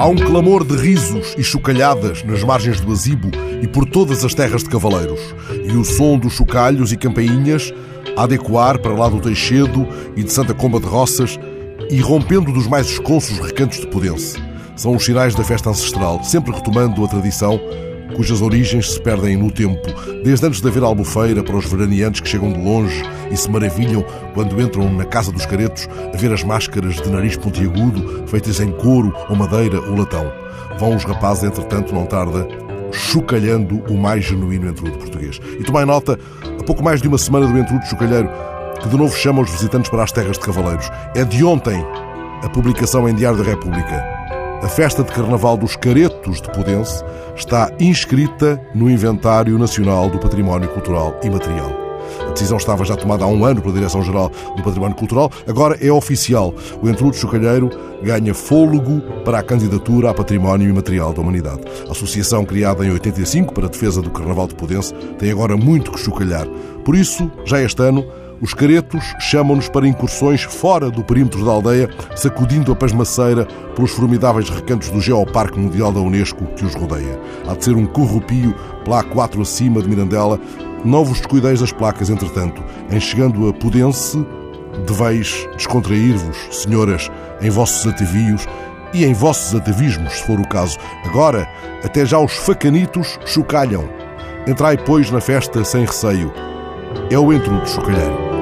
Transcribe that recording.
Há um clamor de risos e chocalhadas nas margens do Azibo e por todas as terras de cavaleiros, e o som dos chocalhos e campainhas a adequar para lá do Teixedo e de Santa Comba de Roças, e rompendo dos mais esconsos recantos de Pudense. São os sinais da festa ancestral, sempre retomando a tradição cujas origens se perdem no tempo, desde antes de haver albufeira para os veraneantes que chegam de longe e se maravilham quando entram na Casa dos Caretos a ver as máscaras de nariz pontiagudo feitas em couro ou madeira ou latão. Vão os rapazes, entretanto, não tarda, chocalhando o mais genuíno entrudo português. E tomai nota, a pouco mais de uma semana do entrudo chocalheiro, que de novo chama os visitantes para as terras de Cavaleiros. É de ontem a publicação em Diário da República. A festa de Carnaval dos Caretos de Pudense está inscrita no Inventário Nacional do Património Cultural e Material. A decisão estava já tomada há um ano pela Direção-Geral do Património Cultural, agora é oficial. O Entrudo Chocalheiro ganha fôlego para a candidatura a Património Imaterial da Humanidade. A associação criada em 85 para a defesa do Carnaval de Pudense tem agora muito que chocalhar. Por isso, já este ano, os caretos chamam-nos para incursões fora do perímetro da aldeia, sacudindo a pasmaceira pelos formidáveis recantos do Geoparque Mundial da Unesco que os rodeia. Há de ser um corrupio pela A4 acima de Mirandela. Não vos descuideis das placas, entretanto. Em chegando a Pudense, deveis descontrair-vos, senhoras, em vossos atavios e em vossos atavismos, se for o caso. Agora, até já os facanitos chocalham. Entrai, pois, na festa sem receio. É o entrudo chocalheiro.